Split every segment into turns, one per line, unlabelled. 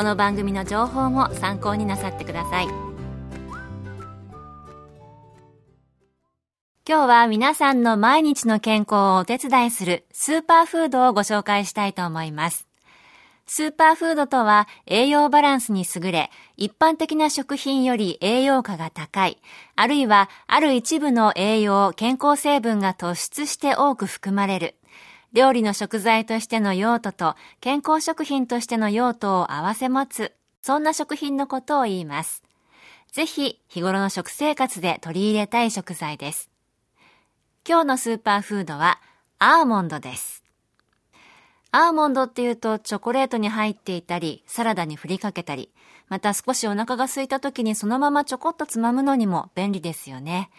この番組の情報も参考になさってください。今日は皆さんの毎日の健康をお手伝いするスーパーフードをご紹介したいと思います。スーパーフードとは栄養バランスに優れ、一般的な食品より栄養価が高い、あるいはある一部の栄養、健康成分が突出して多く含まれる、料理の食材としての用途と健康食品としての用途を併せ持つ、そんな食品のことを言います。ぜひ日頃の食生活で取り入れたい食材です。今日のスーパーフードはアーモンドです。アーモンドっていうとチョコレートに入っていたり、サラダに振りかけたり、また少しお腹が空いた時にそのままちょこっとつまむのにも便利ですよね。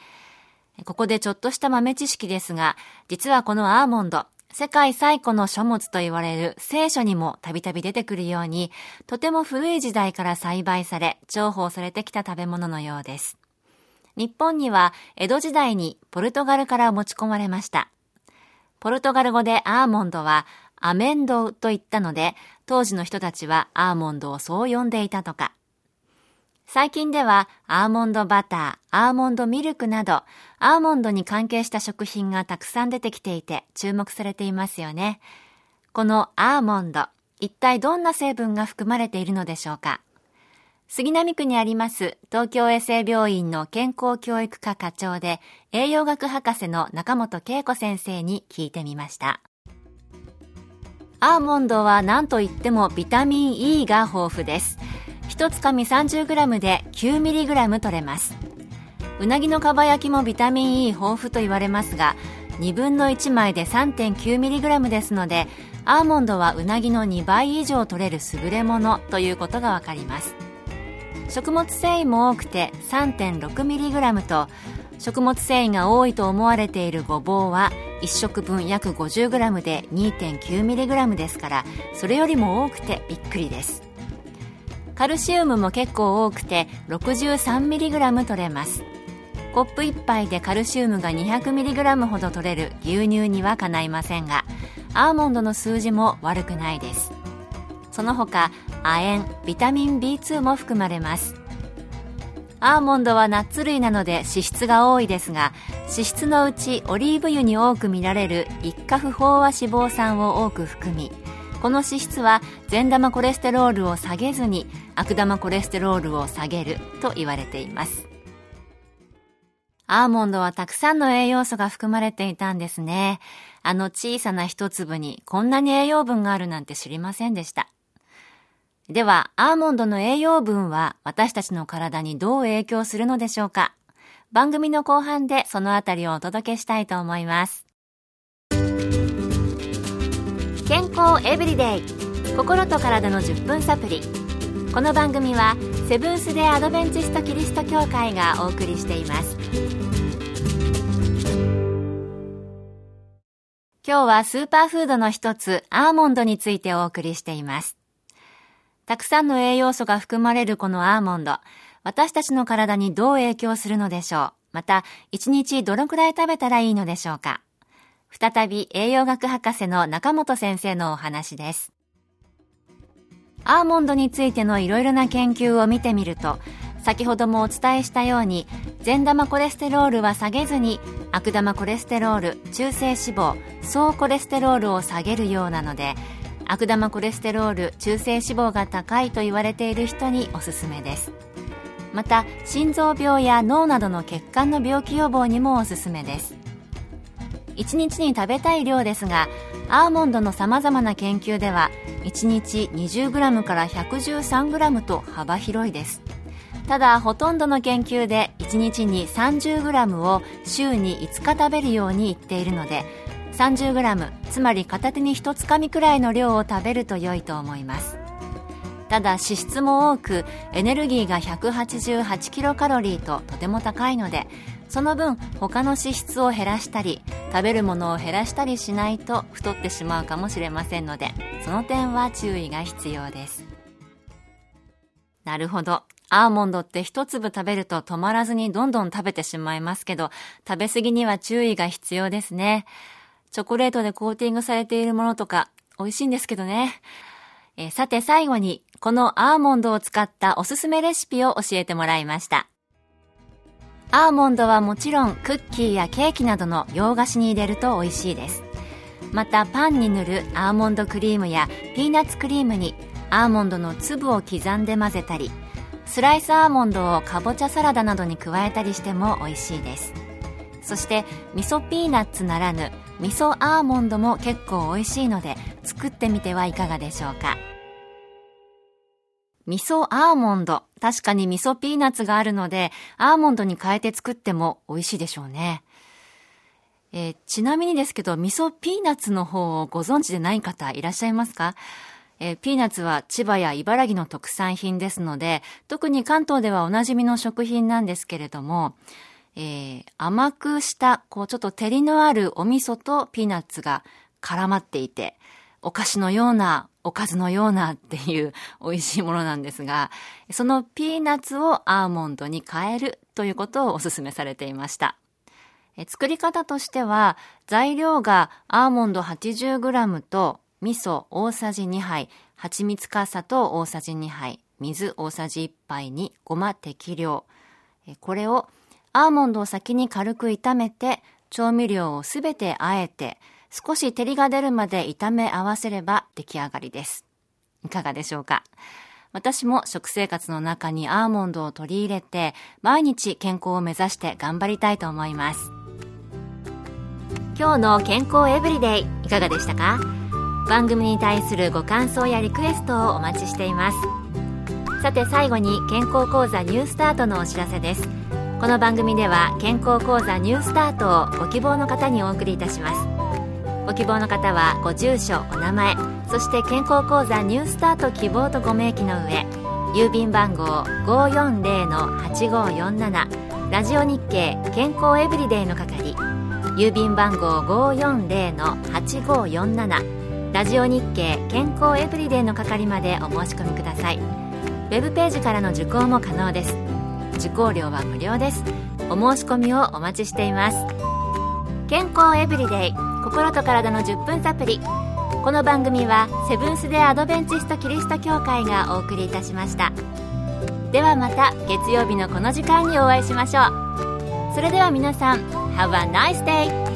ここでちょっとした豆知識ですが、実はこのアーモンド、世界最古の書物と言われる聖書にもたびたび出てくるように、とても古い時代から栽培され、重宝されてきた食べ物のようです。日本には江戸時代にポルトガルから持ち込まれました。ポルトガル語でアーモンドはアメンドウと言ったので、当時の人たちはアーモンドをそう呼んでいたとか。最近ではアーモンドバター、アーモンドミルクなど、アーモンドに関係した食品がたくさん出てきていて注目されていますよね。このアーモンド、一体どんな成分が含まれているのでしょうか杉並区にあります東京衛生病院の健康教育科課長で栄養学博士の中本恵子先生に聞いてみました。アーモンドは何と言ってもビタミン E が豊富です。一つかみ 30g で 9mg 取れます。うなぎのかば焼きもビタミン E 豊富と言われますが、2分の1枚で 3.9mg ですので、アーモンドはうなぎの2倍以上取れる優れものということがわかります。食物繊維も多くて 3.6mg と、食物繊維が多いと思われているごぼうは1食分約 50g で 2.9mg ですからそれよりも多くてびっくりですカルシウムも結構多くて 63mg 取れます。コップ1杯でカルシウムが 200mg ほど取れる牛乳にはかないませんがアーモンドの数字も悪くないです。その他亜鉛ビタミン B2 も含まれます。アーモンドはナッツ類なので脂質が多いですが脂質のうちオリーブ油に多く見られる一過不飽和脂肪酸を多く含みこの脂質は善玉コレステロールを下げずに悪玉コレステロールを下げると言われています。アーモンドはたくさんの栄養素が含まれていたんですね。あの小さな一粒にこんなに栄養分があるなんて知りませんでした。では、アーモンドの栄養分は私たちの体にどう影響するのでしょうか。番組の後半でそのあたりをお届けしたいと思います。健康エブリデイ。心と体の10分サプリ。この番組はセブンス・デ・アドベンチスト・キリスト教会がお送りしています。今日はスーパーフードの一つアーモンドについてお送りしています。たくさんの栄養素が含まれるこのアーモンド、私たちの体にどう影響するのでしょう。また、1日どのくらい食べたらいいのでしょうか。再び栄養学博士の中本先生のお話です。アーモンドについてのいろいろな研究を見てみると、先ほどもお伝えしたように、善玉コレステロールは下げずに、悪玉コレステロール、中性脂肪、総コレステロールを下げるようなので、悪玉コレステロール中性脂肪が高いと言われている人におすすめです。また心臓病や脳などの血管の病気予防にもおすすめです。1日に食べたい量ですがアーモンドのさまざまな研究では1日 20g から 113g と幅広いです。ただほとんどの研究で1日に 30g を週に5日食べるように言っているので 30g つまり片手に1つかみくらいの量を食べると良いと思います。ただ脂質も多くエネルギーが188キロカロリーととても高いのでその分他の脂質を減らしたり食べるものを減らしたりしないと太ってしまうかもしれませんのでその点は注意が必要です。なるほど。アーモンドって一粒食べると止まらずにどんどん食べてしまいますけど食べ過ぎには注意が必要ですね。チョコレートでコーティングされているものとか美味しいんですけどね。えさて最後にこのアーモンドを使ったおすすめレシピを教えてもらいました。アーモンドはもちろんクッキーやケーキなどの洋菓子に入れると美味しいです。またパンに塗るアーモンドクリームやピーナッツクリームにアーモンドの粒を刻んで混ぜたり、スライスアーモンドをかぼちゃサラダなどに加えたりしても美味しいです。そして味噌ピーナッツならぬ味噌アーモンドも結構美味しいので作ってみてはいかがでしょうか。味噌アーモンド。確かに味噌ピーナッツがあるので、アーモンドに変えて作っても美味しいでしょうね。えー、ちなみにですけど、味噌ピーナッツの方をご存知でない方いらっしゃいますか？えー、ピーナッツは千葉や茨城の特産品ですので、特に関東ではおなじみの食品なんですけれども、えー、甘くした、こうちょっと照りのあるお味噌とピーナッツが絡まっていて、お菓子のようなおかずのようなっていう美味しいものなんですが、そのピーナッツをアーモンドに変えるということをお勧めされていました。作り方としては、材料がアーモンド 80g と味噌大さじ2杯、蜂蜜か砂糖大さじ2杯、水大さじ1杯にごま適量。これをアーモンドを先に軽く炒めて、調味料をすべてあえて、少し照りが出るまで炒め合わせれば出来上がりです。いかがでしょうか？私も食生活の中にアーモンドを取り入れて、毎日健康を目指して頑張りたいと思います。今日の健康エブリデイいかがでしたか？番組に対するご感想やリクエストをお待ちしています。さて最後に健康講座ニュースタートのお知らせです。この番組では健康講座ニュースタートをご希望の方にお送りいたします。ご希望の方はご住所お名前そして健康講座ニュースタート希望とご明記の上郵便番号540-8547ラジオ日経健康エブリデイの係郵便番号540-8547ラジオ日経健康エブリデイの係までお申し込みください。ウェブページからの受講も可能です。受講料は無料です。お申し込みをお待ちしています。健康エブリデイ。心と体の10分サプリこの番組はセブンス・デ・アドベンチスト・キリスト教会がお送りいたしました。ではまた月曜日のこの時間にお会いしましょう。それでは皆さん Have a nice day!